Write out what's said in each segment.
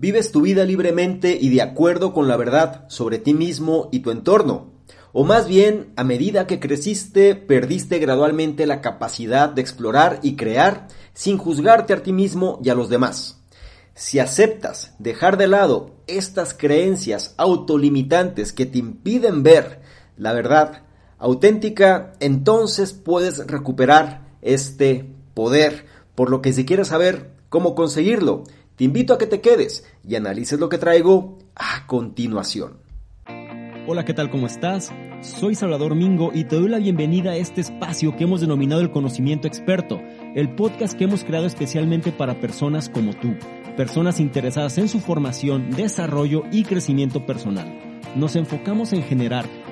¿Vives tu vida libremente y de acuerdo con la verdad sobre ti mismo y tu entorno? O más bien, a medida que creciste, perdiste gradualmente la capacidad de explorar y crear sin juzgarte a ti mismo y a los demás. Si aceptas dejar de lado estas creencias autolimitantes que te impiden ver la verdad auténtica, entonces puedes recuperar este poder. Por lo que si quieres saber cómo conseguirlo, te invito a que te quedes y analices lo que traigo a continuación. Hola, ¿qué tal? ¿Cómo estás? Soy Salvador Mingo y te doy la bienvenida a este espacio que hemos denominado el conocimiento experto, el podcast que hemos creado especialmente para personas como tú, personas interesadas en su formación, desarrollo y crecimiento personal nos enfocamos en generar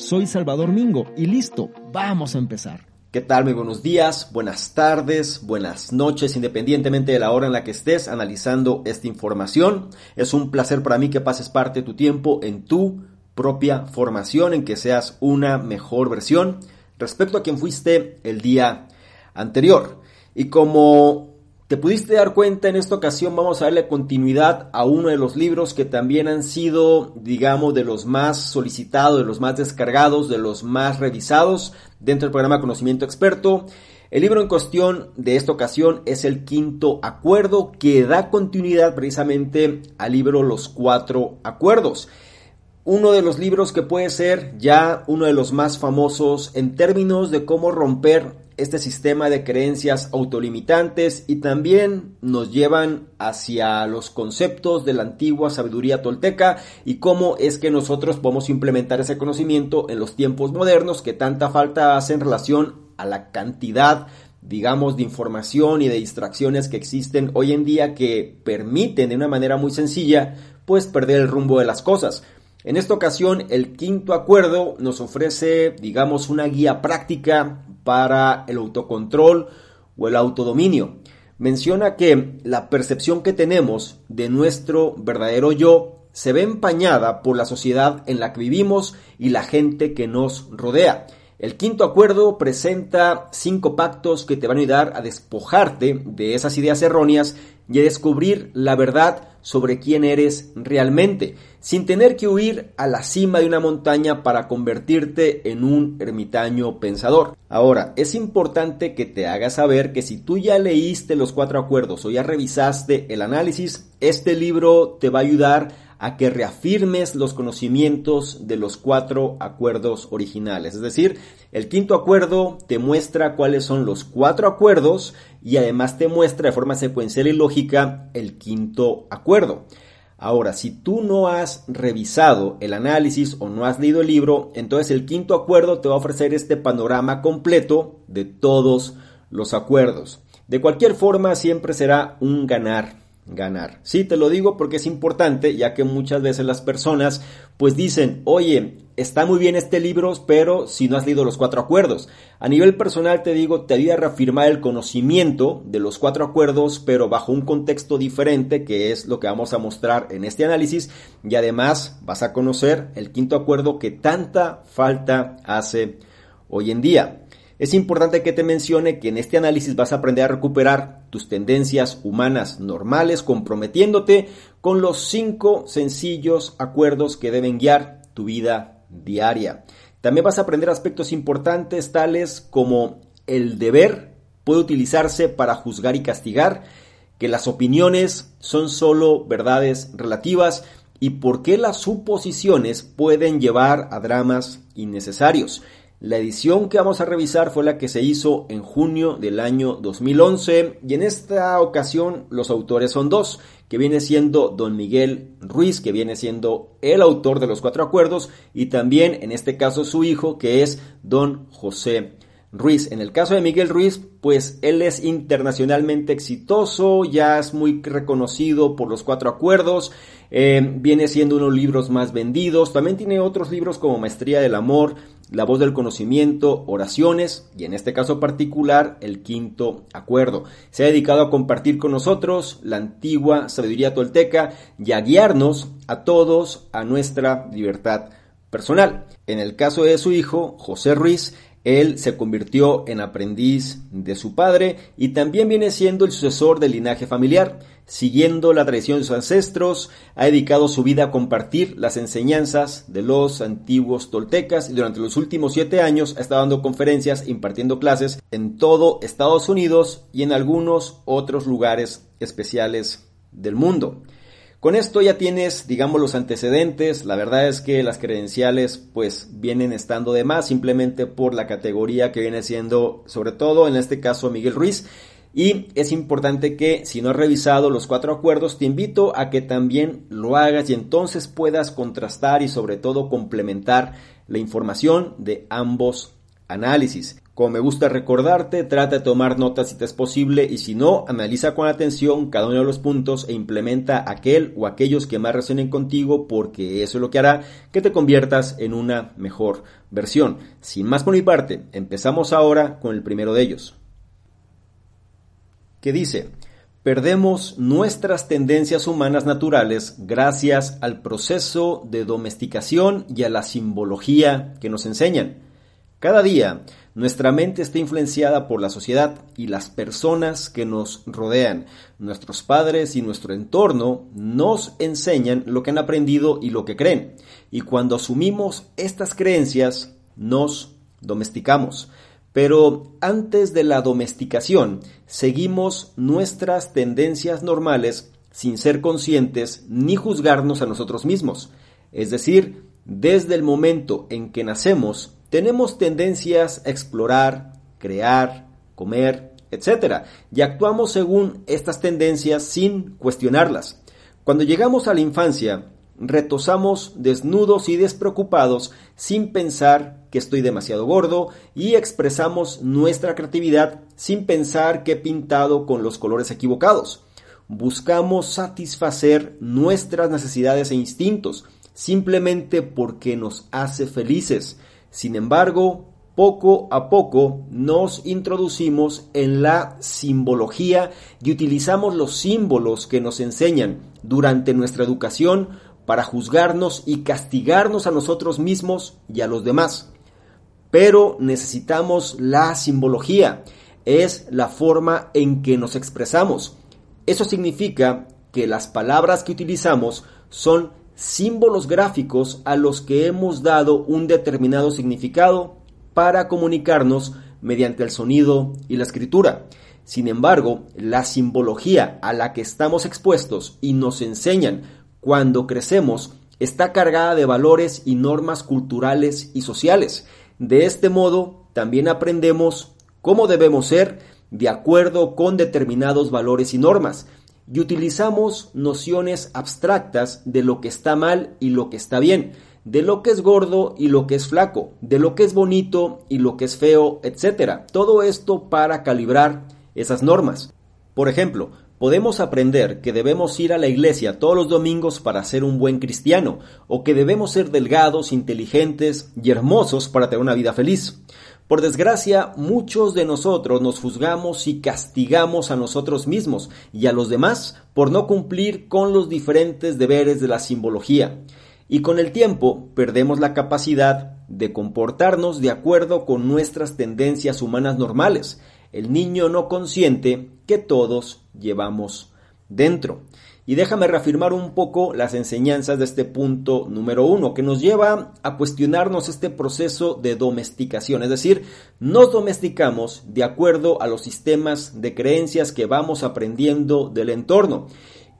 Soy Salvador Mingo y listo, vamos a empezar. ¿Qué tal? Muy buenos días, buenas tardes, buenas noches, independientemente de la hora en la que estés analizando esta información. Es un placer para mí que pases parte de tu tiempo en tu propia formación, en que seas una mejor versión respecto a quien fuiste el día anterior. Y como te pudiste dar cuenta en esta ocasión vamos a darle continuidad a uno de los libros que también han sido, digamos, de los más solicitados, de los más descargados, de los más revisados dentro del programa Conocimiento Experto. El libro en cuestión de esta ocasión es el quinto acuerdo que da continuidad precisamente al libro Los Cuatro Acuerdos. Uno de los libros que puede ser ya uno de los más famosos en términos de cómo romper este sistema de creencias autolimitantes y también nos llevan hacia los conceptos de la antigua sabiduría tolteca y cómo es que nosotros podemos implementar ese conocimiento en los tiempos modernos que tanta falta hace en relación a la cantidad digamos, de información y de distracciones que existen hoy en día que permiten de una manera muy sencilla, pues perder el rumbo de las cosas. En esta ocasión, el quinto acuerdo nos ofrece, digamos, una guía práctica para el autocontrol o el autodominio. Menciona que la percepción que tenemos de nuestro verdadero yo se ve empañada por la sociedad en la que vivimos y la gente que nos rodea. El quinto acuerdo presenta cinco pactos que te van a ayudar a despojarte de esas ideas erróneas y a descubrir la verdad sobre quién eres realmente, sin tener que huir a la cima de una montaña para convertirte en un ermitaño pensador. Ahora, es importante que te hagas saber que si tú ya leíste los cuatro acuerdos o ya revisaste el análisis, este libro te va a ayudar a que reafirmes los conocimientos de los cuatro acuerdos originales. Es decir, el quinto acuerdo te muestra cuáles son los cuatro acuerdos y además te muestra de forma secuencial y lógica el quinto acuerdo. Ahora, si tú no has revisado el análisis o no has leído el libro, entonces el quinto acuerdo te va a ofrecer este panorama completo de todos los acuerdos. De cualquier forma, siempre será un ganar ganar. Sí, te lo digo porque es importante, ya que muchas veces las personas pues dicen, oye, está muy bien este libro, pero si no has leído los cuatro acuerdos. A nivel personal te digo, te ayuda a reafirmar el conocimiento de los cuatro acuerdos, pero bajo un contexto diferente, que es lo que vamos a mostrar en este análisis, y además vas a conocer el quinto acuerdo que tanta falta hace hoy en día. Es importante que te mencione que en este análisis vas a aprender a recuperar tus tendencias humanas normales, comprometiéndote con los cinco sencillos acuerdos que deben guiar tu vida diaria. También vas a aprender aspectos importantes tales como el deber puede utilizarse para juzgar y castigar, que las opiniones son solo verdades relativas y por qué las suposiciones pueden llevar a dramas innecesarios. La edición que vamos a revisar fue la que se hizo en junio del año 2011 y en esta ocasión los autores son dos, que viene siendo don Miguel Ruiz, que viene siendo el autor de los cuatro acuerdos y también en este caso su hijo, que es don José Ruiz. En el caso de Miguel Ruiz, pues él es internacionalmente exitoso, ya es muy reconocido por los cuatro acuerdos, eh, viene siendo uno de los libros más vendidos, también tiene otros libros como Maestría del Amor, La voz del conocimiento, Oraciones y en este caso particular el quinto acuerdo. Se ha dedicado a compartir con nosotros la antigua sabiduría tolteca y a guiarnos a todos a nuestra libertad personal. En el caso de su hijo, José Ruiz, él se convirtió en aprendiz de su padre y también viene siendo el sucesor del linaje familiar. Siguiendo la tradición de sus ancestros, ha dedicado su vida a compartir las enseñanzas de los antiguos toltecas y durante los últimos siete años ha estado dando conferencias, impartiendo clases en todo Estados Unidos y en algunos otros lugares especiales del mundo. Con esto ya tienes, digamos, los antecedentes. La verdad es que las credenciales pues vienen estando de más simplemente por la categoría que viene siendo, sobre todo en este caso, Miguel Ruiz. Y es importante que si no has revisado los cuatro acuerdos, te invito a que también lo hagas y entonces puedas contrastar y sobre todo complementar la información de ambos análisis. Como me gusta recordarte, trata de tomar notas si te es posible y si no, analiza con atención cada uno de los puntos e implementa aquel o aquellos que más resuenen contigo porque eso es lo que hará que te conviertas en una mejor versión. Sin más por mi parte, empezamos ahora con el primero de ellos. Que dice, perdemos nuestras tendencias humanas naturales gracias al proceso de domesticación y a la simbología que nos enseñan. Cada día nuestra mente está influenciada por la sociedad y las personas que nos rodean. Nuestros padres y nuestro entorno nos enseñan lo que han aprendido y lo que creen. Y cuando asumimos estas creencias, nos domesticamos. Pero antes de la domesticación, seguimos nuestras tendencias normales sin ser conscientes ni juzgarnos a nosotros mismos. Es decir, desde el momento en que nacemos, tenemos tendencias a explorar, crear, comer, etc. Y actuamos según estas tendencias sin cuestionarlas. Cuando llegamos a la infancia, retosamos desnudos y despreocupados sin pensar que estoy demasiado gordo y expresamos nuestra creatividad sin pensar que he pintado con los colores equivocados. Buscamos satisfacer nuestras necesidades e instintos simplemente porque nos hace felices sin embargo, poco a poco nos introducimos en la simbología y utilizamos los símbolos que nos enseñan durante nuestra educación para juzgarnos y castigarnos a nosotros mismos y a los demás. Pero necesitamos la simbología, es la forma en que nos expresamos. Eso significa que las palabras que utilizamos son símbolos gráficos a los que hemos dado un determinado significado para comunicarnos mediante el sonido y la escritura. Sin embargo, la simbología a la que estamos expuestos y nos enseñan cuando crecemos está cargada de valores y normas culturales y sociales. De este modo, también aprendemos cómo debemos ser de acuerdo con determinados valores y normas, y utilizamos nociones abstractas de lo que está mal y lo que está bien, de lo que es gordo y lo que es flaco, de lo que es bonito y lo que es feo, etc. Todo esto para calibrar esas normas. Por ejemplo, podemos aprender que debemos ir a la iglesia todos los domingos para ser un buen cristiano, o que debemos ser delgados, inteligentes y hermosos para tener una vida feliz. Por desgracia, muchos de nosotros nos juzgamos y castigamos a nosotros mismos y a los demás por no cumplir con los diferentes deberes de la simbología. Y con el tiempo perdemos la capacidad de comportarnos de acuerdo con nuestras tendencias humanas normales, el niño no consciente que todos llevamos dentro. Y déjame reafirmar un poco las enseñanzas de este punto número uno, que nos lleva a cuestionarnos este proceso de domesticación, es decir, nos domesticamos de acuerdo a los sistemas de creencias que vamos aprendiendo del entorno.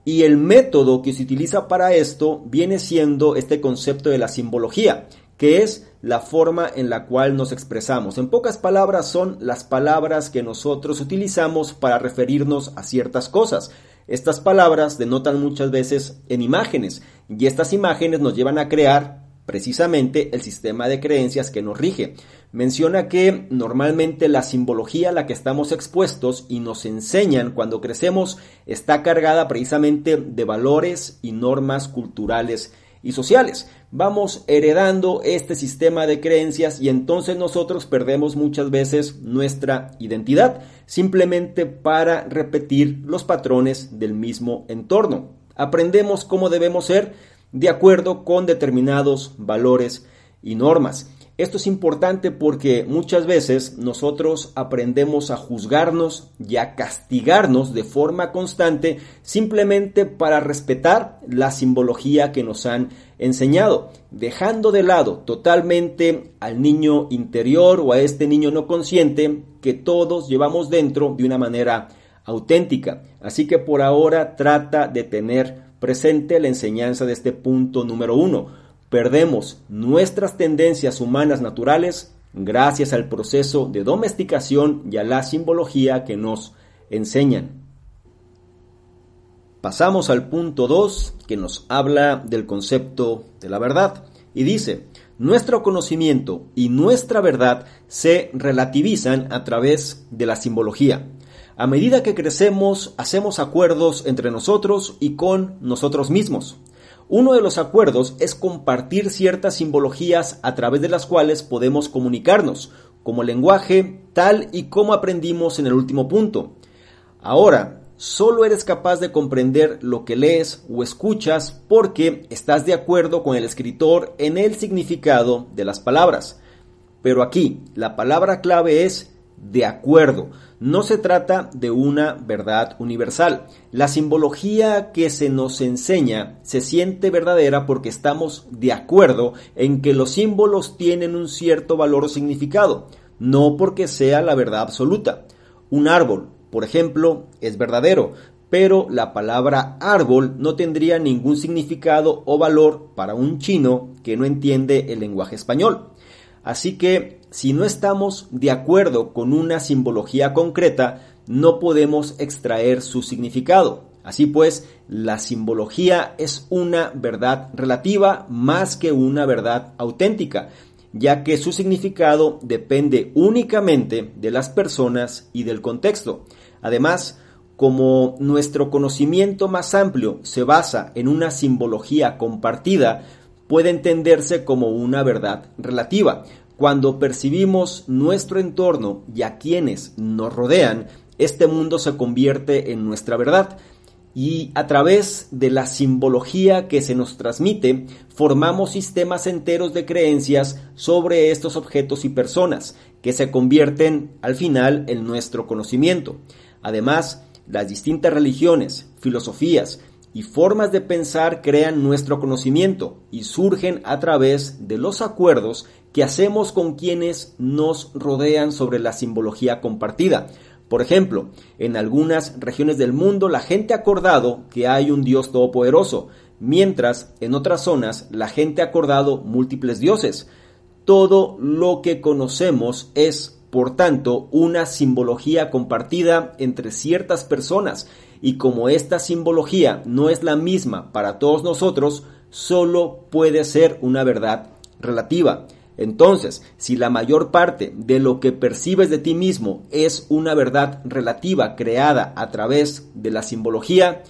Y el método que se utiliza para esto viene siendo este concepto de la simbología, que es la forma en la cual nos expresamos. En pocas palabras son las palabras que nosotros utilizamos para referirnos a ciertas cosas. Estas palabras denotan muchas veces en imágenes y estas imágenes nos llevan a crear precisamente el sistema de creencias que nos rige. Menciona que normalmente la simbología a la que estamos expuestos y nos enseñan cuando crecemos está cargada precisamente de valores y normas culturales y sociales. Vamos heredando este sistema de creencias y entonces nosotros perdemos muchas veces nuestra identidad simplemente para repetir los patrones del mismo entorno. Aprendemos cómo debemos ser de acuerdo con determinados valores y normas. Esto es importante porque muchas veces nosotros aprendemos a juzgarnos y a castigarnos de forma constante simplemente para respetar la simbología que nos han enseñado, dejando de lado totalmente al niño interior o a este niño no consciente que todos llevamos dentro de una manera auténtica. Así que por ahora trata de tener presente la enseñanza de este punto número uno perdemos nuestras tendencias humanas naturales gracias al proceso de domesticación y a la simbología que nos enseñan. Pasamos al punto 2 que nos habla del concepto de la verdad y dice, nuestro conocimiento y nuestra verdad se relativizan a través de la simbología. A medida que crecemos, hacemos acuerdos entre nosotros y con nosotros mismos. Uno de los acuerdos es compartir ciertas simbologías a través de las cuales podemos comunicarnos, como lenguaje, tal y como aprendimos en el último punto. Ahora, solo eres capaz de comprender lo que lees o escuchas porque estás de acuerdo con el escritor en el significado de las palabras. Pero aquí, la palabra clave es de acuerdo. No se trata de una verdad universal. La simbología que se nos enseña se siente verdadera porque estamos de acuerdo en que los símbolos tienen un cierto valor o significado, no porque sea la verdad absoluta. Un árbol, por ejemplo, es verdadero, pero la palabra árbol no tendría ningún significado o valor para un chino que no entiende el lenguaje español. Así que si no estamos de acuerdo con una simbología concreta, no podemos extraer su significado. Así pues, la simbología es una verdad relativa más que una verdad auténtica, ya que su significado depende únicamente de las personas y del contexto. Además, como nuestro conocimiento más amplio se basa en una simbología compartida, puede entenderse como una verdad relativa. Cuando percibimos nuestro entorno y a quienes nos rodean, este mundo se convierte en nuestra verdad y a través de la simbología que se nos transmite, formamos sistemas enteros de creencias sobre estos objetos y personas, que se convierten al final en nuestro conocimiento. Además, las distintas religiones, filosofías, y formas de pensar crean nuestro conocimiento y surgen a través de los acuerdos que hacemos con quienes nos rodean sobre la simbología compartida. Por ejemplo, en algunas regiones del mundo la gente ha acordado que hay un Dios todopoderoso, mientras en otras zonas la gente ha acordado múltiples dioses. Todo lo que conocemos es, por tanto, una simbología compartida entre ciertas personas y como esta simbología no es la misma para todos nosotros, solo puede ser una verdad relativa. Entonces, si la mayor parte de lo que percibes de ti mismo es una verdad relativa creada a través de la simbología,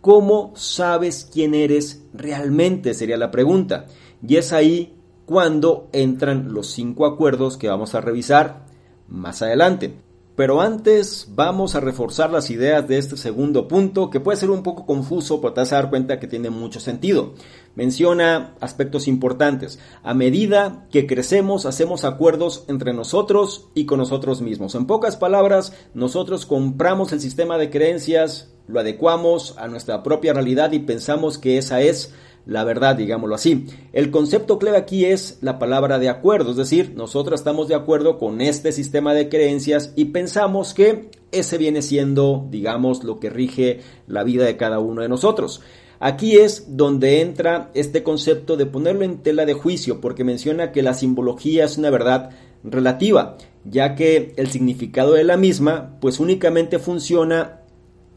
¿cómo sabes quién eres realmente? Sería la pregunta. Y es ahí cuando entran los cinco acuerdos que vamos a revisar más adelante. Pero antes vamos a reforzar las ideas de este segundo punto que puede ser un poco confuso, pero te vas a dar cuenta que tiene mucho sentido. Menciona aspectos importantes. A medida que crecemos hacemos acuerdos entre nosotros y con nosotros mismos. En pocas palabras, nosotros compramos el sistema de creencias, lo adecuamos a nuestra propia realidad y pensamos que esa es la verdad, digámoslo así. El concepto clave aquí es la palabra de acuerdo, es decir, nosotros estamos de acuerdo con este sistema de creencias y pensamos que ese viene siendo, digamos, lo que rige la vida de cada uno de nosotros. Aquí es donde entra este concepto de ponerlo en tela de juicio, porque menciona que la simbología es una verdad relativa, ya que el significado de la misma, pues únicamente funciona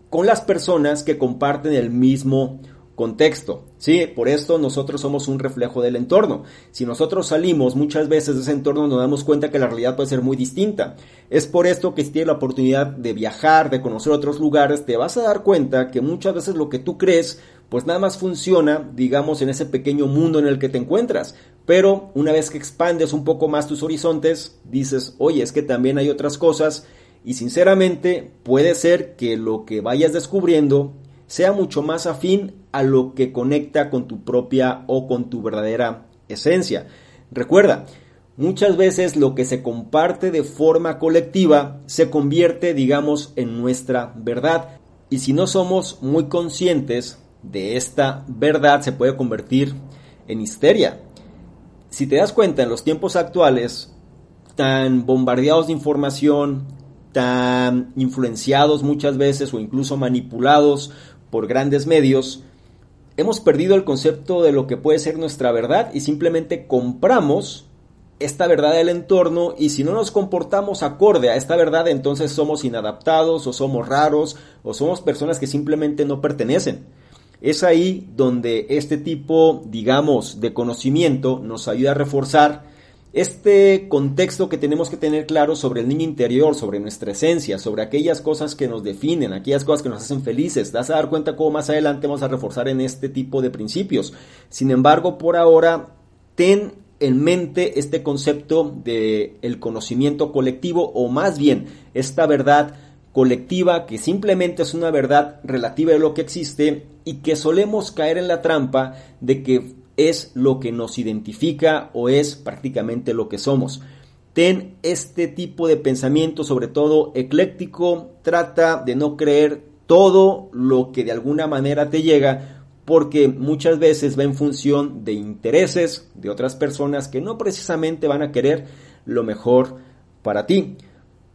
con las personas que comparten el mismo contexto. Sí, por esto nosotros somos un reflejo del entorno. Si nosotros salimos muchas veces de ese entorno nos damos cuenta que la realidad puede ser muy distinta. Es por esto que si tienes la oportunidad de viajar, de conocer otros lugares, te vas a dar cuenta que muchas veces lo que tú crees pues nada más funciona, digamos, en ese pequeño mundo en el que te encuentras. Pero una vez que expandes un poco más tus horizontes, dices, oye, es que también hay otras cosas y sinceramente puede ser que lo que vayas descubriendo sea mucho más afín a lo que conecta con tu propia o con tu verdadera esencia. Recuerda, muchas veces lo que se comparte de forma colectiva se convierte, digamos, en nuestra verdad. Y si no somos muy conscientes de esta verdad, se puede convertir en histeria. Si te das cuenta, en los tiempos actuales, tan bombardeados de información, tan influenciados muchas veces o incluso manipulados por grandes medios, hemos perdido el concepto de lo que puede ser nuestra verdad y simplemente compramos esta verdad del entorno y si no nos comportamos acorde a esta verdad entonces somos inadaptados o somos raros o somos personas que simplemente no pertenecen. Es ahí donde este tipo, digamos, de conocimiento nos ayuda a reforzar este contexto que tenemos que tener claro sobre el niño interior, sobre nuestra esencia, sobre aquellas cosas que nos definen, aquellas cosas que nos hacen felices, das a dar cuenta cómo más adelante vamos a reforzar en este tipo de principios. Sin embargo, por ahora, ten en mente este concepto de el conocimiento colectivo o más bien esta verdad colectiva que simplemente es una verdad relativa de lo que existe y que solemos caer en la trampa de que es lo que nos identifica o es prácticamente lo que somos. Ten este tipo de pensamiento, sobre todo ecléctico, trata de no creer todo lo que de alguna manera te llega, porque muchas veces va en función de intereses de otras personas que no precisamente van a querer lo mejor para ti.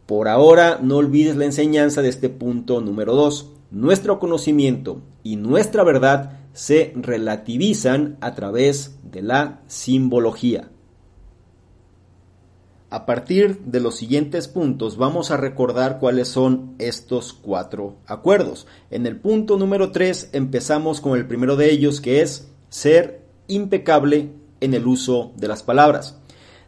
Por ahora no olvides la enseñanza de este punto número 2. Nuestro conocimiento y nuestra verdad se relativizan a través de la simbología. A partir de los siguientes puntos vamos a recordar cuáles son estos cuatro acuerdos. En el punto número 3 empezamos con el primero de ellos que es ser impecable en el uso de las palabras.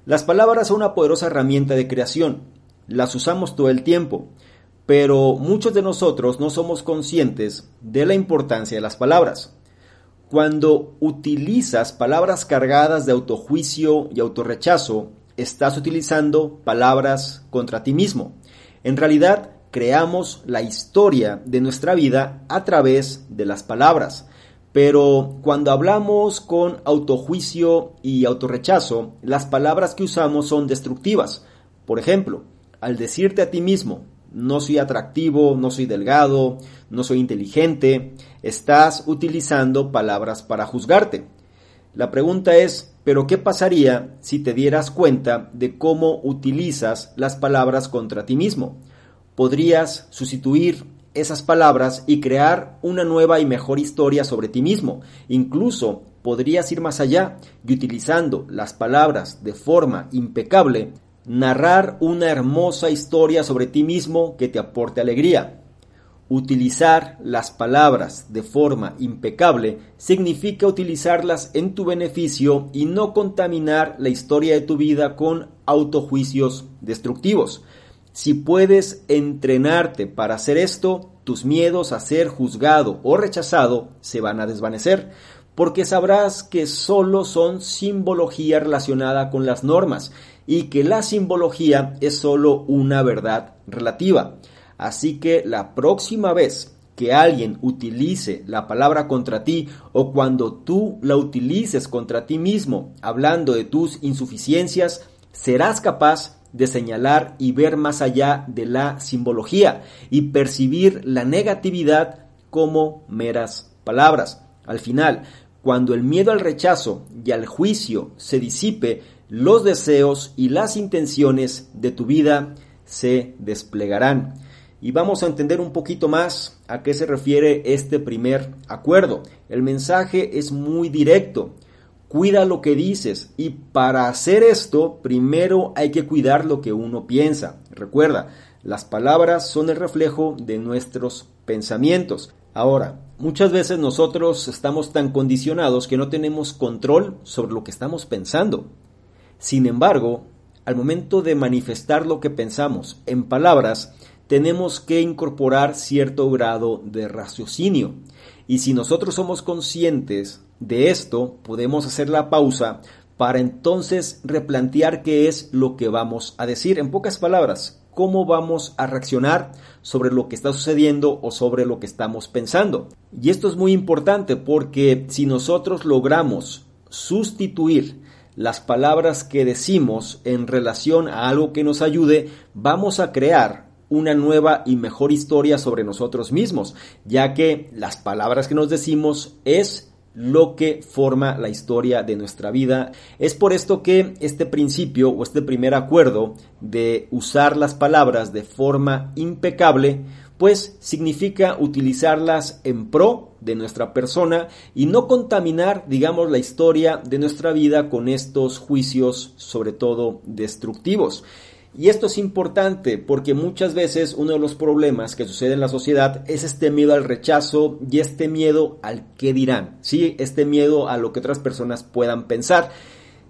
Las palabras son una poderosa herramienta de creación. Las usamos todo el tiempo, pero muchos de nosotros no somos conscientes de la importancia de las palabras. Cuando utilizas palabras cargadas de autojuicio y autorrechazo, estás utilizando palabras contra ti mismo. En realidad, creamos la historia de nuestra vida a través de las palabras. Pero cuando hablamos con autojuicio y autorrechazo, las palabras que usamos son destructivas. Por ejemplo, al decirte a ti mismo, no soy atractivo, no soy delgado, no soy inteligente, estás utilizando palabras para juzgarte. La pregunta es, ¿pero qué pasaría si te dieras cuenta de cómo utilizas las palabras contra ti mismo? Podrías sustituir esas palabras y crear una nueva y mejor historia sobre ti mismo. Incluso podrías ir más allá y utilizando las palabras de forma impecable, narrar una hermosa historia sobre ti mismo que te aporte alegría. Utilizar las palabras de forma impecable significa utilizarlas en tu beneficio y no contaminar la historia de tu vida con autojuicios destructivos. Si puedes entrenarte para hacer esto, tus miedos a ser juzgado o rechazado se van a desvanecer, porque sabrás que solo son simbología relacionada con las normas y que la simbología es solo una verdad relativa. Así que la próxima vez que alguien utilice la palabra contra ti o cuando tú la utilices contra ti mismo hablando de tus insuficiencias, serás capaz de señalar y ver más allá de la simbología y percibir la negatividad como meras palabras. Al final, cuando el miedo al rechazo y al juicio se disipe, los deseos y las intenciones de tu vida se desplegarán. Y vamos a entender un poquito más a qué se refiere este primer acuerdo. El mensaje es muy directo. Cuida lo que dices y para hacer esto primero hay que cuidar lo que uno piensa. Recuerda, las palabras son el reflejo de nuestros pensamientos. Ahora, Muchas veces nosotros estamos tan condicionados que no tenemos control sobre lo que estamos pensando. Sin embargo, al momento de manifestar lo que pensamos en palabras, tenemos que incorporar cierto grado de raciocinio. Y si nosotros somos conscientes de esto, podemos hacer la pausa para entonces replantear qué es lo que vamos a decir. En pocas palabras, cómo vamos a reaccionar sobre lo que está sucediendo o sobre lo que estamos pensando. Y esto es muy importante porque si nosotros logramos sustituir las palabras que decimos en relación a algo que nos ayude, vamos a crear una nueva y mejor historia sobre nosotros mismos, ya que las palabras que nos decimos es lo que forma la historia de nuestra vida. Es por esto que este principio o este primer acuerdo de usar las palabras de forma impecable, pues significa utilizarlas en pro de nuestra persona y no contaminar, digamos, la historia de nuestra vida con estos juicios, sobre todo destructivos. Y esto es importante porque muchas veces uno de los problemas que sucede en la sociedad es este miedo al rechazo y este miedo al qué dirán, ¿sí? Este miedo a lo que otras personas puedan pensar.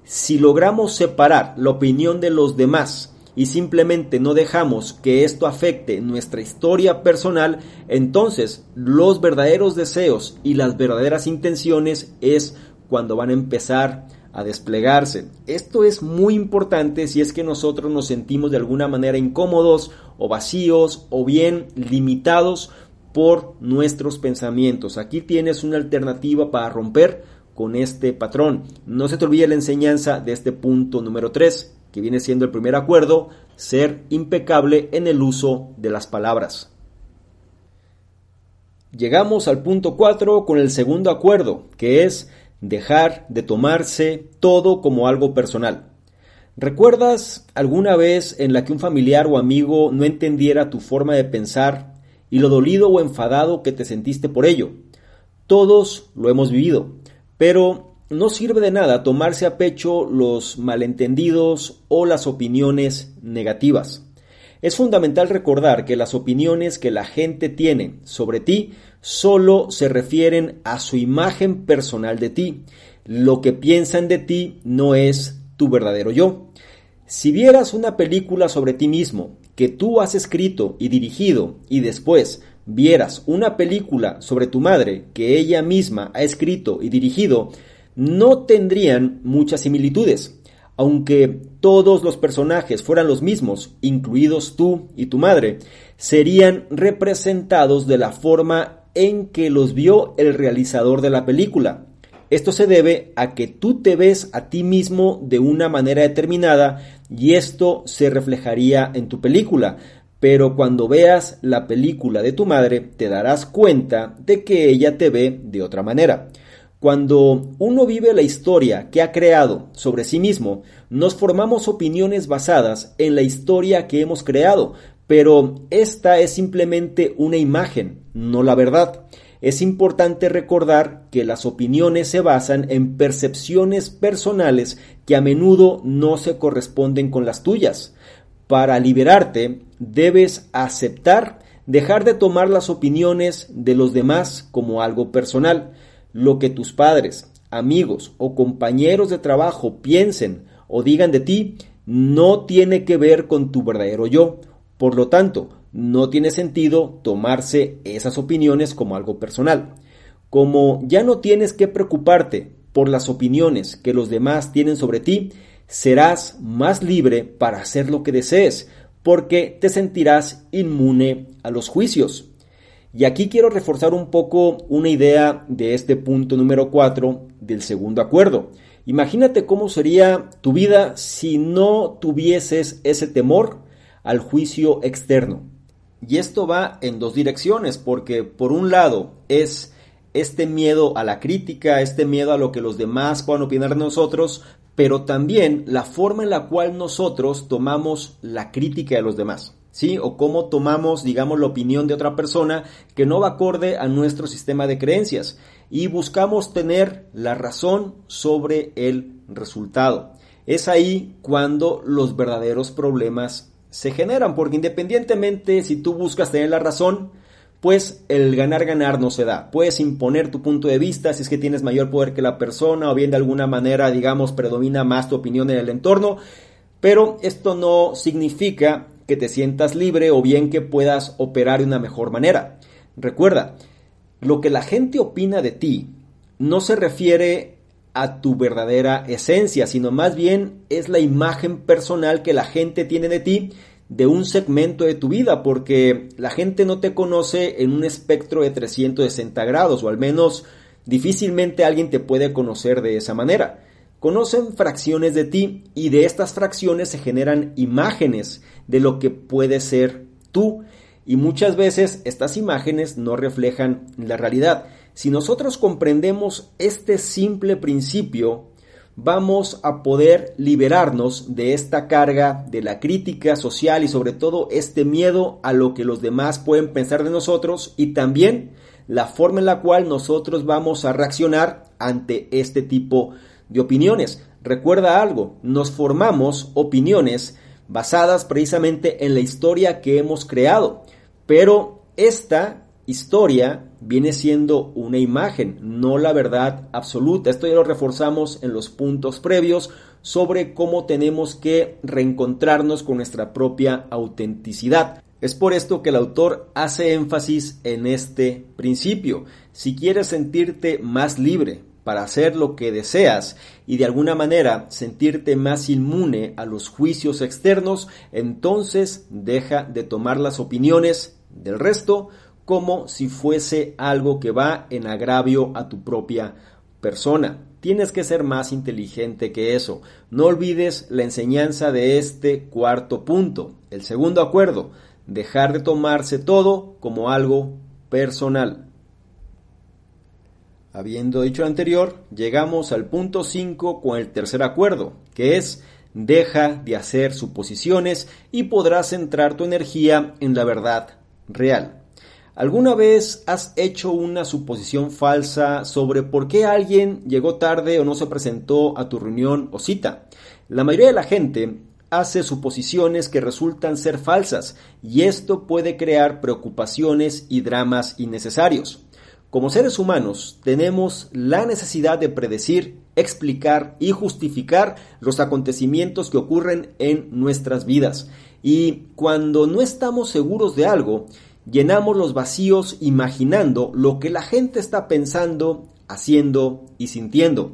Si logramos separar la opinión de los demás y simplemente no dejamos que esto afecte nuestra historia personal, entonces los verdaderos deseos y las verdaderas intenciones es cuando van a empezar a desplegarse. Esto es muy importante si es que nosotros nos sentimos de alguna manera incómodos o vacíos o bien limitados por nuestros pensamientos. Aquí tienes una alternativa para romper con este patrón. No se te olvide la enseñanza de este punto número 3, que viene siendo el primer acuerdo, ser impecable en el uso de las palabras. Llegamos al punto 4 con el segundo acuerdo, que es dejar de tomarse todo como algo personal. ¿Recuerdas alguna vez en la que un familiar o amigo no entendiera tu forma de pensar y lo dolido o enfadado que te sentiste por ello? Todos lo hemos vivido, pero no sirve de nada tomarse a pecho los malentendidos o las opiniones negativas. Es fundamental recordar que las opiniones que la gente tiene sobre ti solo se refieren a su imagen personal de ti. Lo que piensan de ti no es tu verdadero yo. Si vieras una película sobre ti mismo que tú has escrito y dirigido y después vieras una película sobre tu madre que ella misma ha escrito y dirigido, no tendrían muchas similitudes. Aunque todos los personajes fueran los mismos, incluidos tú y tu madre, serían representados de la forma en que los vio el realizador de la película. Esto se debe a que tú te ves a ti mismo de una manera determinada y esto se reflejaría en tu película. Pero cuando veas la película de tu madre te darás cuenta de que ella te ve de otra manera. Cuando uno vive la historia que ha creado sobre sí mismo, nos formamos opiniones basadas en la historia que hemos creado, pero esta es simplemente una imagen, no la verdad. Es importante recordar que las opiniones se basan en percepciones personales que a menudo no se corresponden con las tuyas. Para liberarte, debes aceptar dejar de tomar las opiniones de los demás como algo personal. Lo que tus padres, amigos o compañeros de trabajo piensen o digan de ti no tiene que ver con tu verdadero yo por lo tanto, no tiene sentido tomarse esas opiniones como algo personal. Como ya no tienes que preocuparte por las opiniones que los demás tienen sobre ti, serás más libre para hacer lo que desees, porque te sentirás inmune a los juicios. Y aquí quiero reforzar un poco una idea de este punto número 4 del segundo acuerdo. Imagínate cómo sería tu vida si no tuvieses ese temor al juicio externo. Y esto va en dos direcciones, porque por un lado es este miedo a la crítica, este miedo a lo que los demás puedan opinar de nosotros, pero también la forma en la cual nosotros tomamos la crítica de los demás. ¿Sí? O cómo tomamos, digamos, la opinión de otra persona que no va acorde a nuestro sistema de creencias y buscamos tener la razón sobre el resultado. Es ahí cuando los verdaderos problemas se generan, porque independientemente si tú buscas tener la razón, pues el ganar-ganar no se da. Puedes imponer tu punto de vista si es que tienes mayor poder que la persona o bien de alguna manera, digamos, predomina más tu opinión en el entorno, pero esto no significa que te sientas libre o bien que puedas operar de una mejor manera. Recuerda, lo que la gente opina de ti no se refiere a tu verdadera esencia, sino más bien es la imagen personal que la gente tiene de ti de un segmento de tu vida, porque la gente no te conoce en un espectro de 360 grados, o al menos difícilmente alguien te puede conocer de esa manera. Conocen fracciones de ti y de estas fracciones se generan imágenes de lo que puede ser tú y muchas veces estas imágenes no reflejan la realidad. Si nosotros comprendemos este simple principio, vamos a poder liberarnos de esta carga de la crítica social y sobre todo este miedo a lo que los demás pueden pensar de nosotros y también la forma en la cual nosotros vamos a reaccionar ante este tipo de opiniones. Recuerda algo, nos formamos opiniones basadas precisamente en la historia que hemos creado, pero esta historia viene siendo una imagen, no la verdad absoluta. Esto ya lo reforzamos en los puntos previos sobre cómo tenemos que reencontrarnos con nuestra propia autenticidad. Es por esto que el autor hace énfasis en este principio. Si quieres sentirte más libre para hacer lo que deseas y de alguna manera sentirte más inmune a los juicios externos, entonces deja de tomar las opiniones del resto como si fuese algo que va en agravio a tu propia persona. Tienes que ser más inteligente que eso. No olvides la enseñanza de este cuarto punto. El segundo acuerdo, dejar de tomarse todo como algo personal. Habiendo dicho lo anterior, llegamos al punto 5 con el tercer acuerdo, que es deja de hacer suposiciones y podrás centrar tu energía en la verdad real. ¿Alguna vez has hecho una suposición falsa sobre por qué alguien llegó tarde o no se presentó a tu reunión o cita? La mayoría de la gente hace suposiciones que resultan ser falsas y esto puede crear preocupaciones y dramas innecesarios. Como seres humanos tenemos la necesidad de predecir, explicar y justificar los acontecimientos que ocurren en nuestras vidas. Y cuando no estamos seguros de algo, llenamos los vacíos imaginando lo que la gente está pensando, haciendo y sintiendo.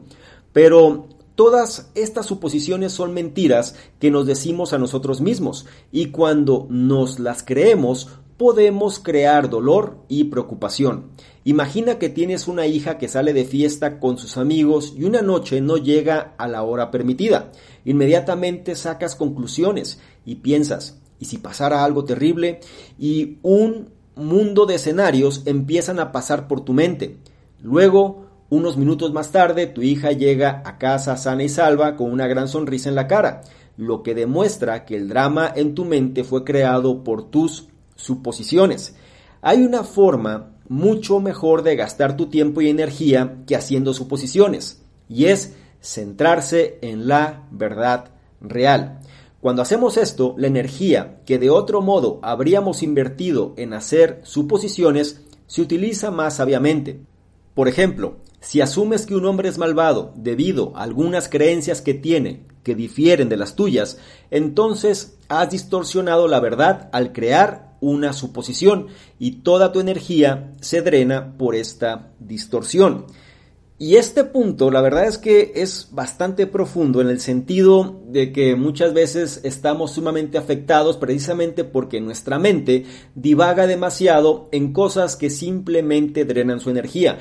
Pero todas estas suposiciones son mentiras que nos decimos a nosotros mismos y cuando nos las creemos podemos crear dolor y preocupación. Imagina que tienes una hija que sale de fiesta con sus amigos y una noche no llega a la hora permitida. Inmediatamente sacas conclusiones y piensas, y si pasara algo terrible y un mundo de escenarios empiezan a pasar por tu mente. Luego, unos minutos más tarde, tu hija llega a casa sana y salva con una gran sonrisa en la cara, lo que demuestra que el drama en tu mente fue creado por tus suposiciones. Hay una forma mucho mejor de gastar tu tiempo y energía que haciendo suposiciones, y es centrarse en la verdad real. Cuando hacemos esto, la energía que de otro modo habríamos invertido en hacer suposiciones se utiliza más sabiamente. Por ejemplo, si asumes que un hombre es malvado debido a algunas creencias que tiene que difieren de las tuyas, entonces has distorsionado la verdad al crear una suposición y toda tu energía se drena por esta distorsión. Y este punto, la verdad es que es bastante profundo en el sentido de que muchas veces estamos sumamente afectados precisamente porque nuestra mente divaga demasiado en cosas que simplemente drenan su energía.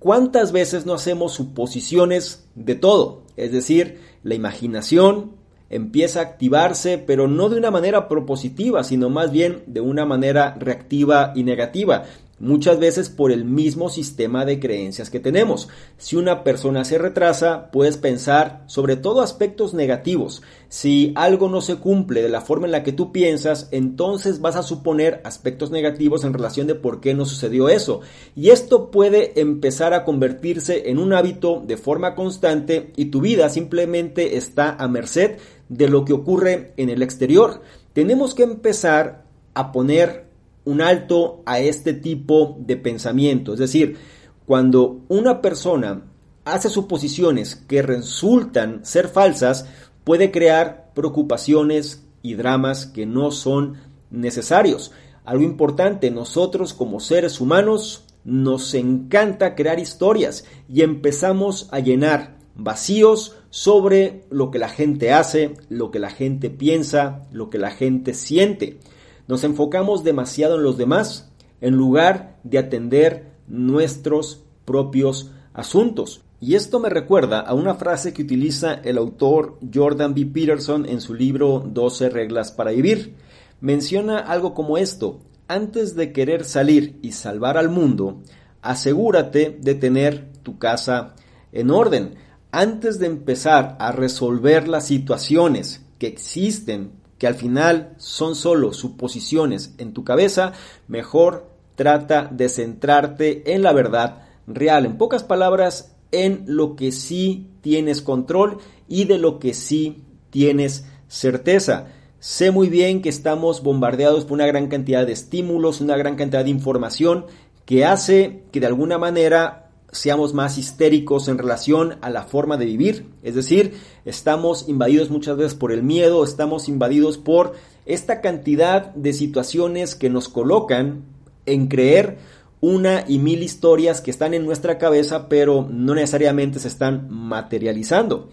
¿Cuántas veces no hacemos suposiciones de todo? Es decir, la imaginación empieza a activarse, pero no de una manera propositiva, sino más bien de una manera reactiva y negativa muchas veces por el mismo sistema de creencias que tenemos. Si una persona se retrasa, puedes pensar sobre todo aspectos negativos. Si algo no se cumple de la forma en la que tú piensas, entonces vas a suponer aspectos negativos en relación de por qué no sucedió eso. Y esto puede empezar a convertirse en un hábito de forma constante y tu vida simplemente está a merced de lo que ocurre en el exterior. Tenemos que empezar a poner un alto a este tipo de pensamiento. Es decir, cuando una persona hace suposiciones que resultan ser falsas, puede crear preocupaciones y dramas que no son necesarios. Algo importante, nosotros como seres humanos nos encanta crear historias y empezamos a llenar vacíos sobre lo que la gente hace, lo que la gente piensa, lo que la gente siente. Nos enfocamos demasiado en los demás en lugar de atender nuestros propios asuntos. Y esto me recuerda a una frase que utiliza el autor Jordan B. Peterson en su libro 12 reglas para vivir. Menciona algo como esto, antes de querer salir y salvar al mundo, asegúrate de tener tu casa en orden. Antes de empezar a resolver las situaciones que existen, que al final son solo suposiciones en tu cabeza, mejor trata de centrarte en la verdad real. En pocas palabras, en lo que sí tienes control y de lo que sí tienes certeza. Sé muy bien que estamos bombardeados por una gran cantidad de estímulos, una gran cantidad de información que hace que de alguna manera seamos más histéricos en relación a la forma de vivir. Es decir, estamos invadidos muchas veces por el miedo, estamos invadidos por esta cantidad de situaciones que nos colocan en creer una y mil historias que están en nuestra cabeza pero no necesariamente se están materializando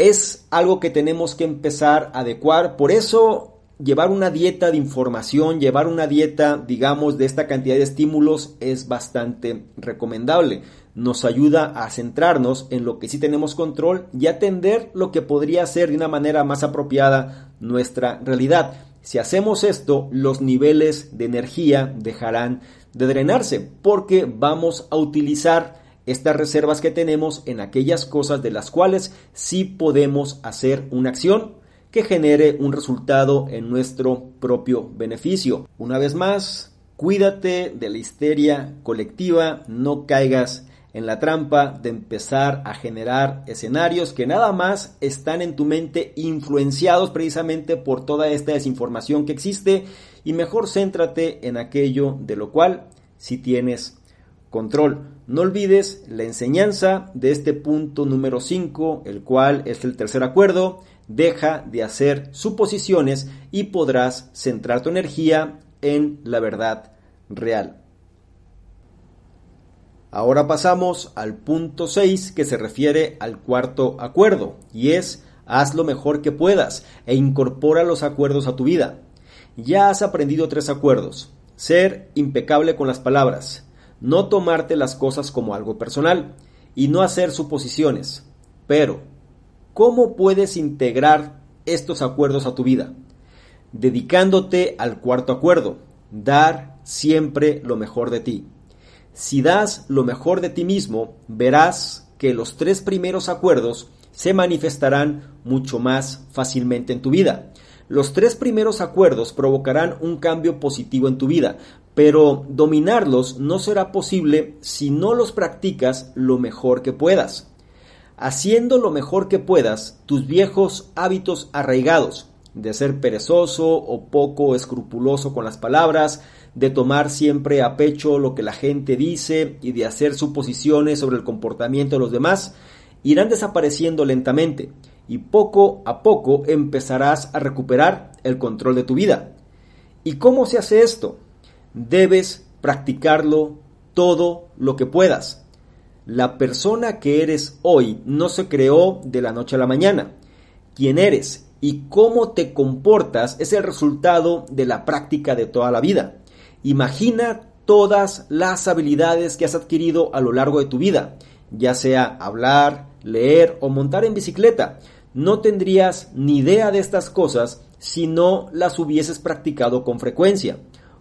es algo que tenemos que empezar a adecuar. Por eso llevar una dieta de información, llevar una dieta, digamos, de esta cantidad de estímulos es bastante recomendable. Nos ayuda a centrarnos en lo que sí tenemos control y atender lo que podría ser de una manera más apropiada nuestra realidad. Si hacemos esto, los niveles de energía dejarán de drenarse porque vamos a utilizar estas reservas que tenemos en aquellas cosas de las cuales sí podemos hacer una acción que genere un resultado en nuestro propio beneficio. Una vez más, cuídate de la histeria colectiva, no caigas en la trampa de empezar a generar escenarios que nada más están en tu mente influenciados precisamente por toda esta desinformación que existe y mejor céntrate en aquello de lo cual si tienes control. No olvides la enseñanza de este punto número 5, el cual es el tercer acuerdo. Deja de hacer suposiciones y podrás centrar tu energía en la verdad real. Ahora pasamos al punto 6 que se refiere al cuarto acuerdo y es haz lo mejor que puedas e incorpora los acuerdos a tu vida. Ya has aprendido tres acuerdos. Ser impecable con las palabras, no tomarte las cosas como algo personal y no hacer suposiciones. Pero, ¿cómo puedes integrar estos acuerdos a tu vida? Dedicándote al cuarto acuerdo, dar siempre lo mejor de ti. Si das lo mejor de ti mismo, verás que los tres primeros acuerdos se manifestarán mucho más fácilmente en tu vida. Los tres primeros acuerdos provocarán un cambio positivo en tu vida, pero dominarlos no será posible si no los practicas lo mejor que puedas. Haciendo lo mejor que puedas, tus viejos hábitos arraigados, de ser perezoso o poco escrupuloso con las palabras, de tomar siempre a pecho lo que la gente dice y de hacer suposiciones sobre el comportamiento de los demás, irán desapareciendo lentamente y poco a poco empezarás a recuperar el control de tu vida. ¿Y cómo se hace esto? debes practicarlo todo lo que puedas. La persona que eres hoy no se creó de la noche a la mañana. Quién eres y cómo te comportas es el resultado de la práctica de toda la vida. Imagina todas las habilidades que has adquirido a lo largo de tu vida, ya sea hablar, leer o montar en bicicleta. No tendrías ni idea de estas cosas si no las hubieses practicado con frecuencia.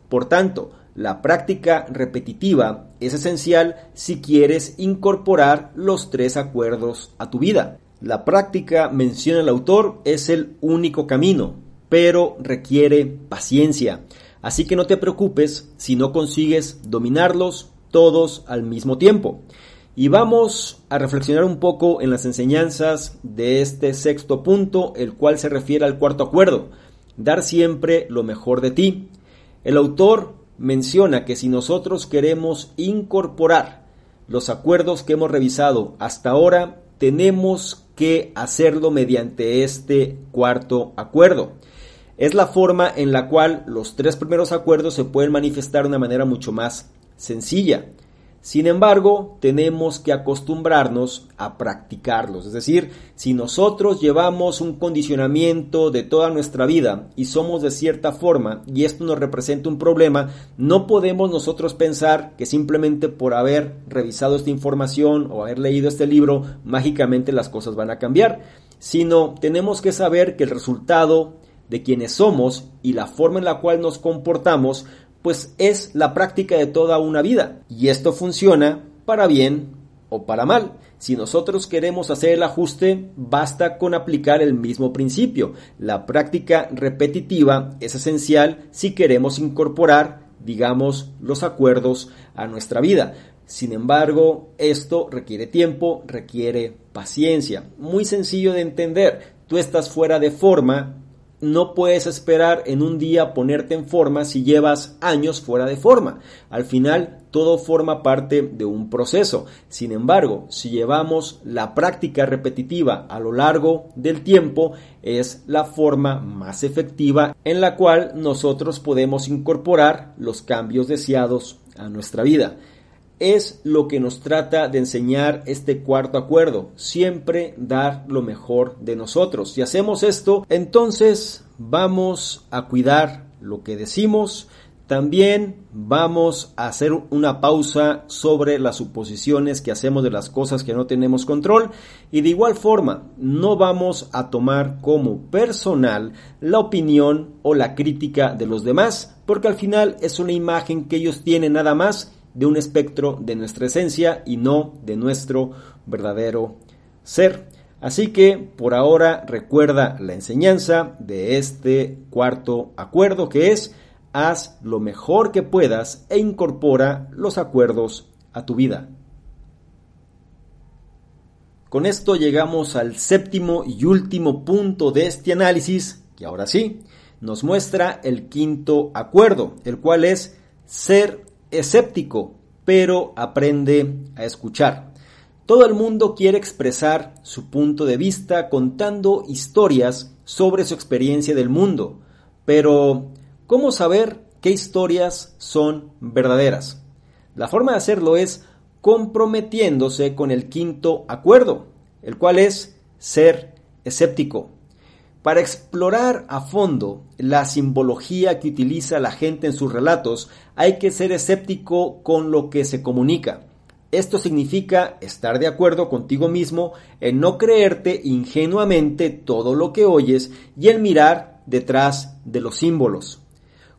Por tanto, la práctica repetitiva es esencial si quieres incorporar los tres acuerdos a tu vida. La práctica, menciona el autor, es el único camino, pero requiere paciencia. Así que no te preocupes si no consigues dominarlos todos al mismo tiempo. Y vamos a reflexionar un poco en las enseñanzas de este sexto punto, el cual se refiere al cuarto acuerdo, dar siempre lo mejor de ti. El autor menciona que si nosotros queremos incorporar los acuerdos que hemos revisado hasta ahora, tenemos que hacerlo mediante este cuarto acuerdo. Es la forma en la cual los tres primeros acuerdos se pueden manifestar de una manera mucho más sencilla. Sin embargo, tenemos que acostumbrarnos a practicarlos. Es decir, si nosotros llevamos un condicionamiento de toda nuestra vida y somos de cierta forma y esto nos representa un problema, no podemos nosotros pensar que simplemente por haber revisado esta información o haber leído este libro, mágicamente las cosas van a cambiar, sino tenemos que saber que el resultado de quienes somos y la forma en la cual nos comportamos pues es la práctica de toda una vida. Y esto funciona para bien o para mal. Si nosotros queremos hacer el ajuste, basta con aplicar el mismo principio. La práctica repetitiva es esencial si queremos incorporar, digamos, los acuerdos a nuestra vida. Sin embargo, esto requiere tiempo, requiere paciencia. Muy sencillo de entender. Tú estás fuera de forma, no puedes esperar en un día ponerte en forma si llevas años fuera de forma. Al final, todo forma parte de un proceso. Sin embargo, si llevamos la práctica repetitiva a lo largo del tiempo, es la forma más efectiva en la cual nosotros podemos incorporar los cambios deseados a nuestra vida es lo que nos trata de enseñar este cuarto acuerdo, siempre dar lo mejor de nosotros. Si hacemos esto, entonces vamos a cuidar lo que decimos, también vamos a hacer una pausa sobre las suposiciones que hacemos de las cosas que no tenemos control y de igual forma no vamos a tomar como personal la opinión o la crítica de los demás porque al final es una imagen que ellos tienen nada más de un espectro de nuestra esencia y no de nuestro verdadero ser. Así que por ahora recuerda la enseñanza de este cuarto acuerdo que es haz lo mejor que puedas e incorpora los acuerdos a tu vida. Con esto llegamos al séptimo y último punto de este análisis, que ahora sí nos muestra el quinto acuerdo, el cual es ser escéptico, pero aprende a escuchar. Todo el mundo quiere expresar su punto de vista contando historias sobre su experiencia del mundo, pero ¿cómo saber qué historias son verdaderas? La forma de hacerlo es comprometiéndose con el quinto acuerdo, el cual es ser escéptico. Para explorar a fondo la simbología que utiliza la gente en sus relatos, hay que ser escéptico con lo que se comunica. Esto significa estar de acuerdo contigo mismo en no creerte ingenuamente todo lo que oyes y en mirar detrás de los símbolos.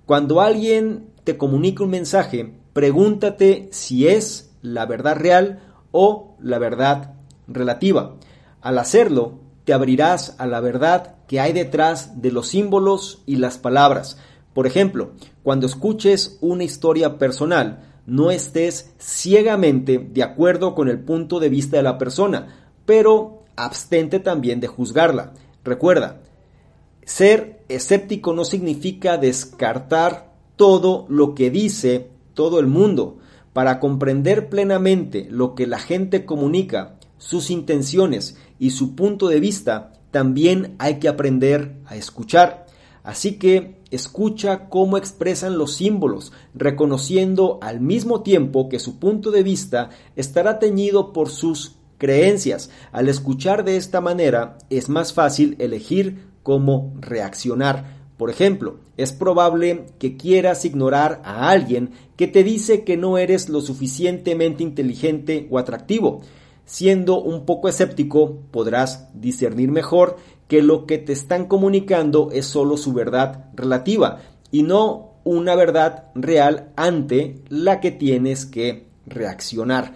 Cuando alguien te comunica un mensaje, pregúntate si es la verdad real o la verdad relativa. Al hacerlo, te abrirás a la verdad que hay detrás de los símbolos y las palabras. Por ejemplo, cuando escuches una historia personal, no estés ciegamente de acuerdo con el punto de vista de la persona, pero abstente también de juzgarla. Recuerda, ser escéptico no significa descartar todo lo que dice todo el mundo. Para comprender plenamente lo que la gente comunica, sus intenciones y su punto de vista, también hay que aprender a escuchar. Así que escucha cómo expresan los símbolos, reconociendo al mismo tiempo que su punto de vista estará teñido por sus creencias. Al escuchar de esta manera es más fácil elegir cómo reaccionar. Por ejemplo, es probable que quieras ignorar a alguien que te dice que no eres lo suficientemente inteligente o atractivo. Siendo un poco escéptico, podrás discernir mejor que lo que te están comunicando es solo su verdad relativa y no una verdad real ante la que tienes que reaccionar.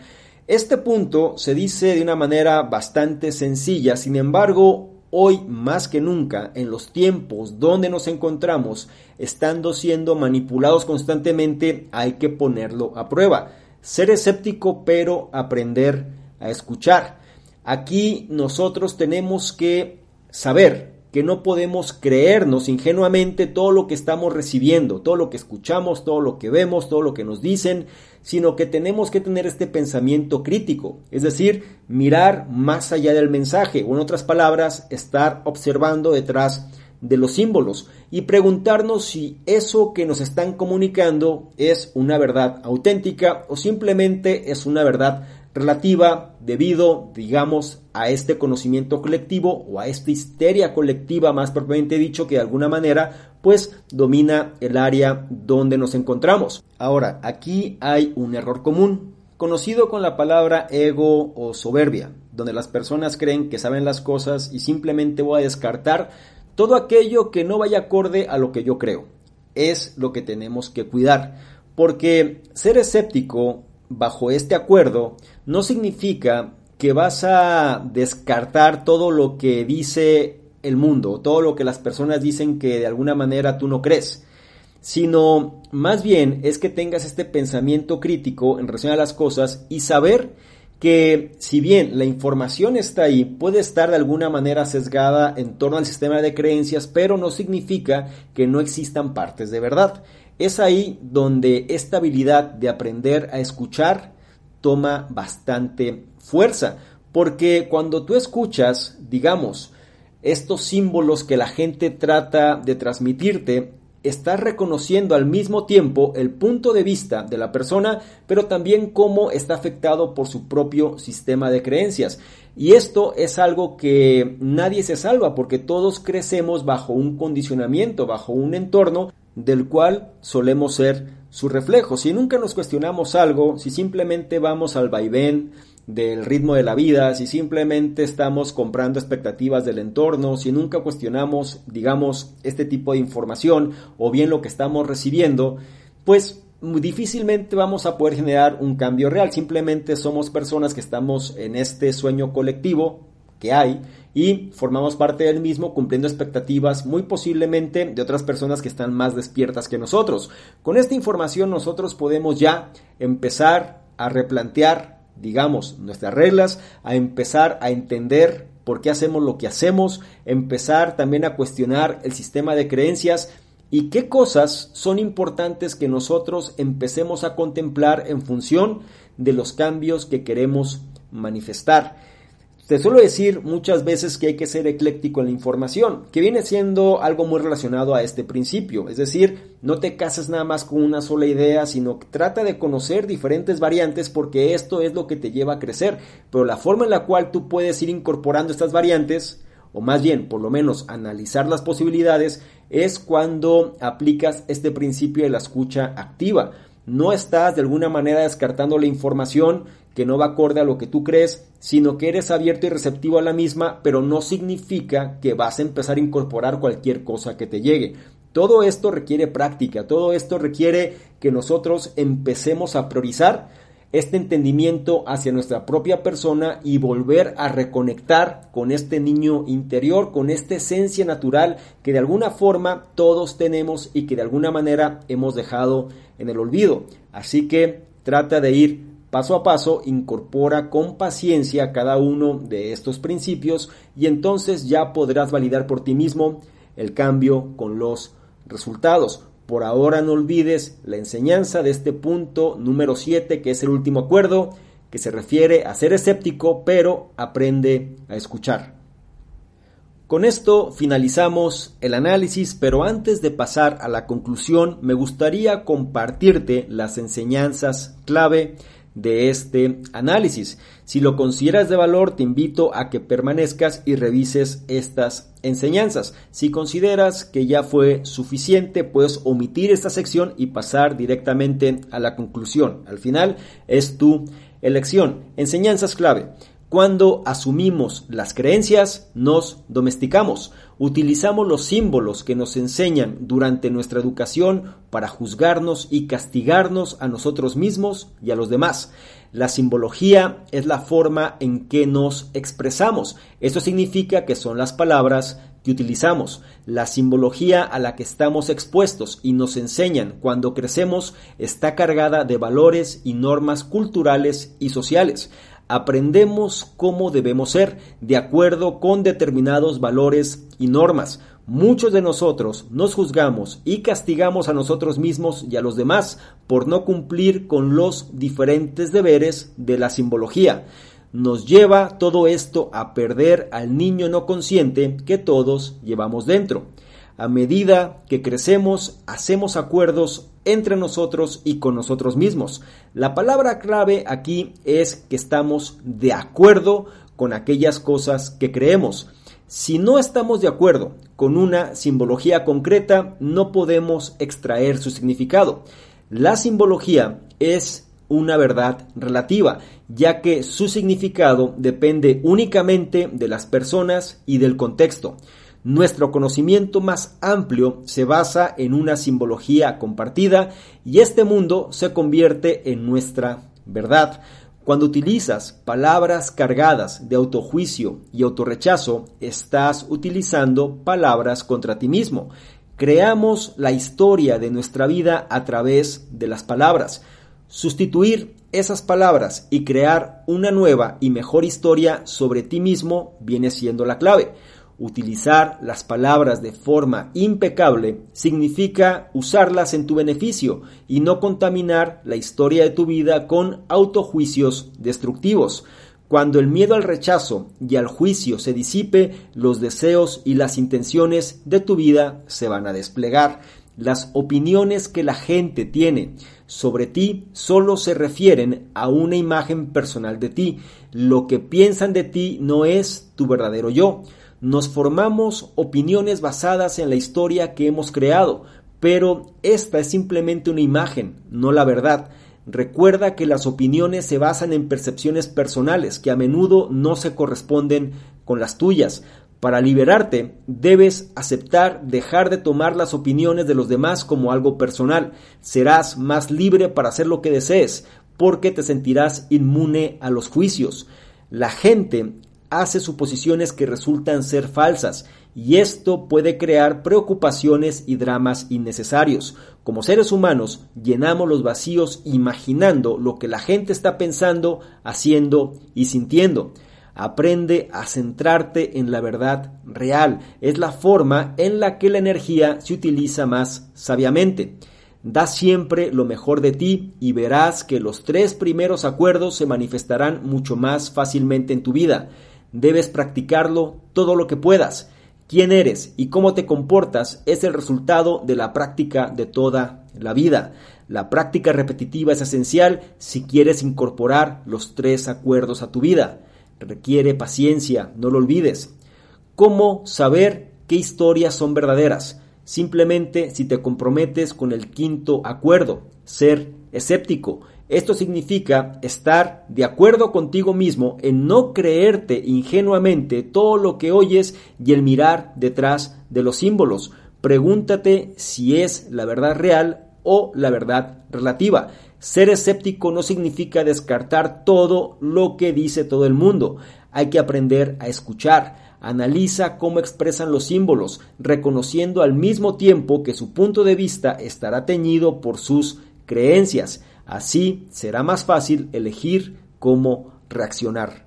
Este punto se dice de una manera bastante sencilla, sin embargo, hoy más que nunca, en los tiempos donde nos encontramos, estando siendo manipulados constantemente, hay que ponerlo a prueba. Ser escéptico, pero aprender a escuchar. Aquí nosotros tenemos que saber que no podemos creernos ingenuamente todo lo que estamos recibiendo, todo lo que escuchamos, todo lo que vemos, todo lo que nos dicen, sino que tenemos que tener este pensamiento crítico, es decir, mirar más allá del mensaje, o en otras palabras, estar observando detrás de los símbolos y preguntarnos si eso que nos están comunicando es una verdad auténtica o simplemente es una verdad relativa debido, digamos, a este conocimiento colectivo o a esta histeria colectiva, más propiamente dicho, que de alguna manera, pues domina el área donde nos encontramos. Ahora, aquí hay un error común, conocido con la palabra ego o soberbia, donde las personas creen que saben las cosas y simplemente voy a descartar todo aquello que no vaya acorde a lo que yo creo. Es lo que tenemos que cuidar, porque ser escéptico bajo este acuerdo no significa que vas a descartar todo lo que dice el mundo, todo lo que las personas dicen que de alguna manera tú no crees, sino más bien es que tengas este pensamiento crítico en relación a las cosas y saber que si bien la información está ahí, puede estar de alguna manera sesgada en torno al sistema de creencias, pero no significa que no existan partes de verdad. Es ahí donde esta habilidad de aprender a escuchar toma bastante fuerza, porque cuando tú escuchas, digamos, estos símbolos que la gente trata de transmitirte, estás reconociendo al mismo tiempo el punto de vista de la persona, pero también cómo está afectado por su propio sistema de creencias. Y esto es algo que nadie se salva porque todos crecemos bajo un condicionamiento, bajo un entorno del cual solemos ser su reflejo. Si nunca nos cuestionamos algo, si simplemente vamos al vaivén del ritmo de la vida, si simplemente estamos comprando expectativas del entorno, si nunca cuestionamos, digamos, este tipo de información o bien lo que estamos recibiendo, pues difícilmente vamos a poder generar un cambio real. Simplemente somos personas que estamos en este sueño colectivo que hay y formamos parte del mismo cumpliendo expectativas muy posiblemente de otras personas que están más despiertas que nosotros. Con esta información nosotros podemos ya empezar a replantear, digamos, nuestras reglas, a empezar a entender por qué hacemos lo que hacemos, empezar también a cuestionar el sistema de creencias y qué cosas son importantes que nosotros empecemos a contemplar en función de los cambios que queremos manifestar. Te suelo decir muchas veces que hay que ser ecléctico en la información, que viene siendo algo muy relacionado a este principio, es decir, no te cases nada más con una sola idea, sino que trata de conocer diferentes variantes porque esto es lo que te lleva a crecer, pero la forma en la cual tú puedes ir incorporando estas variantes, o más bien, por lo menos analizar las posibilidades, es cuando aplicas este principio de la escucha activa. No estás de alguna manera descartando la información que no va acorde a lo que tú crees, sino que eres abierto y receptivo a la misma, pero no significa que vas a empezar a incorporar cualquier cosa que te llegue. Todo esto requiere práctica, todo esto requiere que nosotros empecemos a priorizar este entendimiento hacia nuestra propia persona y volver a reconectar con este niño interior, con esta esencia natural que de alguna forma todos tenemos y que de alguna manera hemos dejado en el olvido. Así que trata de ir Paso a paso, incorpora con paciencia cada uno de estos principios y entonces ya podrás validar por ti mismo el cambio con los resultados. Por ahora no olvides la enseñanza de este punto número 7, que es el último acuerdo, que se refiere a ser escéptico, pero aprende a escuchar. Con esto finalizamos el análisis, pero antes de pasar a la conclusión, me gustaría compartirte las enseñanzas clave de este análisis. Si lo consideras de valor, te invito a que permanezcas y revises estas enseñanzas. Si consideras que ya fue suficiente, puedes omitir esta sección y pasar directamente a la conclusión. Al final es tu elección. Enseñanzas clave. Cuando asumimos las creencias, nos domesticamos. Utilizamos los símbolos que nos enseñan durante nuestra educación para juzgarnos y castigarnos a nosotros mismos y a los demás. La simbología es la forma en que nos expresamos. Esto significa que son las palabras que utilizamos. La simbología a la que estamos expuestos y nos enseñan cuando crecemos está cargada de valores y normas culturales y sociales. Aprendemos cómo debemos ser, de acuerdo con determinados valores y normas. Muchos de nosotros nos juzgamos y castigamos a nosotros mismos y a los demás por no cumplir con los diferentes deberes de la simbología. Nos lleva todo esto a perder al niño no consciente que todos llevamos dentro. A medida que crecemos, hacemos acuerdos entre nosotros y con nosotros mismos. La palabra clave aquí es que estamos de acuerdo con aquellas cosas que creemos. Si no estamos de acuerdo con una simbología concreta, no podemos extraer su significado. La simbología es una verdad relativa, ya que su significado depende únicamente de las personas y del contexto. Nuestro conocimiento más amplio se basa en una simbología compartida y este mundo se convierte en nuestra verdad. Cuando utilizas palabras cargadas de autojuicio y autorrechazo, estás utilizando palabras contra ti mismo. Creamos la historia de nuestra vida a través de las palabras. Sustituir esas palabras y crear una nueva y mejor historia sobre ti mismo viene siendo la clave. Utilizar las palabras de forma impecable significa usarlas en tu beneficio y no contaminar la historia de tu vida con autojuicios destructivos. Cuando el miedo al rechazo y al juicio se disipe, los deseos y las intenciones de tu vida se van a desplegar. Las opiniones que la gente tiene sobre ti solo se refieren a una imagen personal de ti. Lo que piensan de ti no es tu verdadero yo nos formamos opiniones basadas en la historia que hemos creado, pero esta es simplemente una imagen, no la verdad. Recuerda que las opiniones se basan en percepciones personales que a menudo no se corresponden con las tuyas. Para liberarte, debes aceptar dejar de tomar las opiniones de los demás como algo personal. Serás más libre para hacer lo que desees, porque te sentirás inmune a los juicios. La gente hace suposiciones que resultan ser falsas y esto puede crear preocupaciones y dramas innecesarios. Como seres humanos llenamos los vacíos imaginando lo que la gente está pensando, haciendo y sintiendo. Aprende a centrarte en la verdad real. Es la forma en la que la energía se utiliza más sabiamente. Da siempre lo mejor de ti y verás que los tres primeros acuerdos se manifestarán mucho más fácilmente en tu vida. Debes practicarlo todo lo que puedas. Quién eres y cómo te comportas es el resultado de la práctica de toda la vida. La práctica repetitiva es esencial si quieres incorporar los tres acuerdos a tu vida. Requiere paciencia, no lo olvides. ¿Cómo saber qué historias son verdaderas? Simplemente si te comprometes con el quinto acuerdo, ser escéptico. Esto significa estar de acuerdo contigo mismo en no creerte ingenuamente todo lo que oyes y el mirar detrás de los símbolos. Pregúntate si es la verdad real o la verdad relativa. Ser escéptico no significa descartar todo lo que dice todo el mundo. Hay que aprender a escuchar. Analiza cómo expresan los símbolos, reconociendo al mismo tiempo que su punto de vista estará teñido por sus creencias. Así será más fácil elegir cómo reaccionar.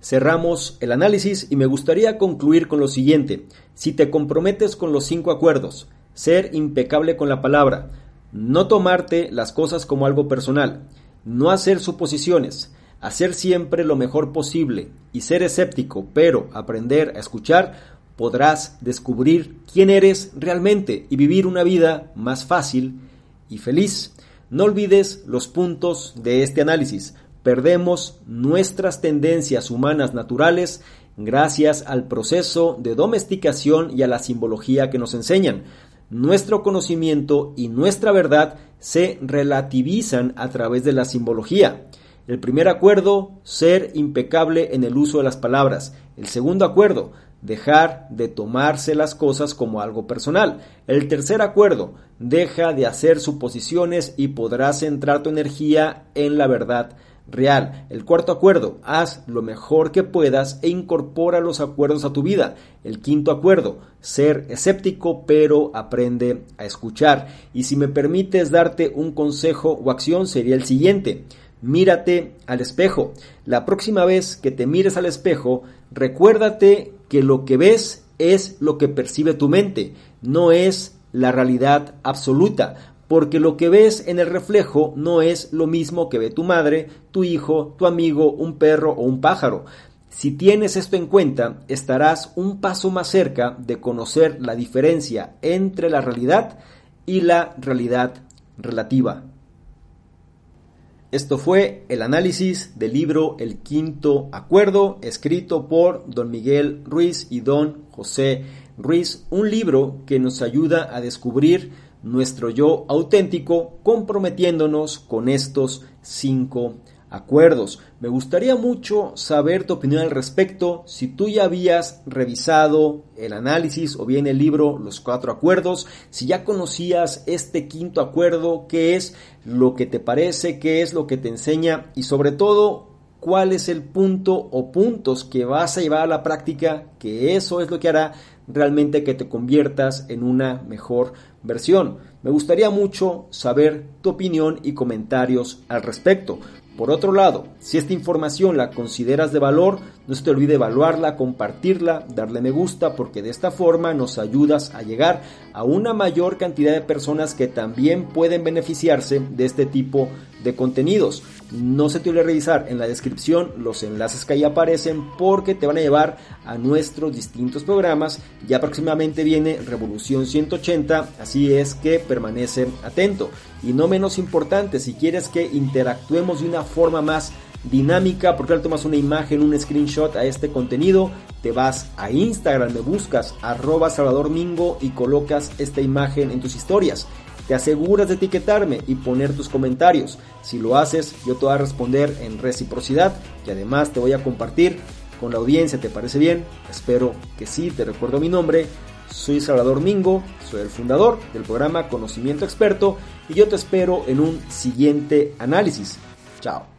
Cerramos el análisis y me gustaría concluir con lo siguiente. Si te comprometes con los cinco acuerdos, ser impecable con la palabra, no tomarte las cosas como algo personal, no hacer suposiciones, hacer siempre lo mejor posible y ser escéptico, pero aprender a escuchar, podrás descubrir quién eres realmente y vivir una vida más fácil y feliz. No olvides los puntos de este análisis. Perdemos nuestras tendencias humanas naturales gracias al proceso de domesticación y a la simbología que nos enseñan. Nuestro conocimiento y nuestra verdad se relativizan a través de la simbología. El primer acuerdo, ser impecable en el uso de las palabras. El segundo acuerdo, dejar de tomarse las cosas como algo personal. El tercer acuerdo, deja de hacer suposiciones y podrás centrar tu energía en la verdad real. El cuarto acuerdo, haz lo mejor que puedas e incorpora los acuerdos a tu vida. El quinto acuerdo, ser escéptico pero aprende a escuchar. Y si me permites darte un consejo o acción sería el siguiente. Mírate al espejo. La próxima vez que te mires al espejo, recuérdate que lo que ves es lo que percibe tu mente, no es la realidad absoluta, porque lo que ves en el reflejo no es lo mismo que ve tu madre, tu hijo, tu amigo, un perro o un pájaro. Si tienes esto en cuenta, estarás un paso más cerca de conocer la diferencia entre la realidad y la realidad relativa. Esto fue el análisis del libro El Quinto Acuerdo, escrito por don Miguel Ruiz y don José Ruiz, un libro que nos ayuda a descubrir nuestro yo auténtico comprometiéndonos con estos cinco acuerdos. Me gustaría mucho saber tu opinión al respecto, si tú ya habías revisado el análisis o bien el libro Los Cuatro Acuerdos, si ya conocías este quinto acuerdo, qué es lo que te parece, qué es lo que te enseña y sobre todo cuál es el punto o puntos que vas a llevar a la práctica, que eso es lo que hará realmente que te conviertas en una mejor versión. Me gustaría mucho saber tu opinión y comentarios al respecto. Por otro lado, si esta información la consideras de valor, no se te olvide evaluarla, compartirla, darle me gusta, porque de esta forma nos ayudas a llegar a una mayor cantidad de personas que también pueden beneficiarse de este tipo de contenidos. No se te olvide revisar en la descripción los enlaces que ahí aparecen porque te van a llevar a nuestros distintos programas. Ya próximamente viene Revolución 180, así es que permanece atento. Y no menos importante, si quieres que interactuemos de una forma más dinámica, porque le tomas una imagen, un screenshot a este contenido, te vas a Instagram, me buscas arroba Salvador y colocas esta imagen en tus historias. Te aseguras de etiquetarme y poner tus comentarios. Si lo haces, yo te voy a responder en reciprocidad y además te voy a compartir con la audiencia. ¿Te parece bien? Espero que sí. Te recuerdo mi nombre. Soy Salvador Mingo, soy el fundador del programa Conocimiento Experto y yo te espero en un siguiente análisis. Chao.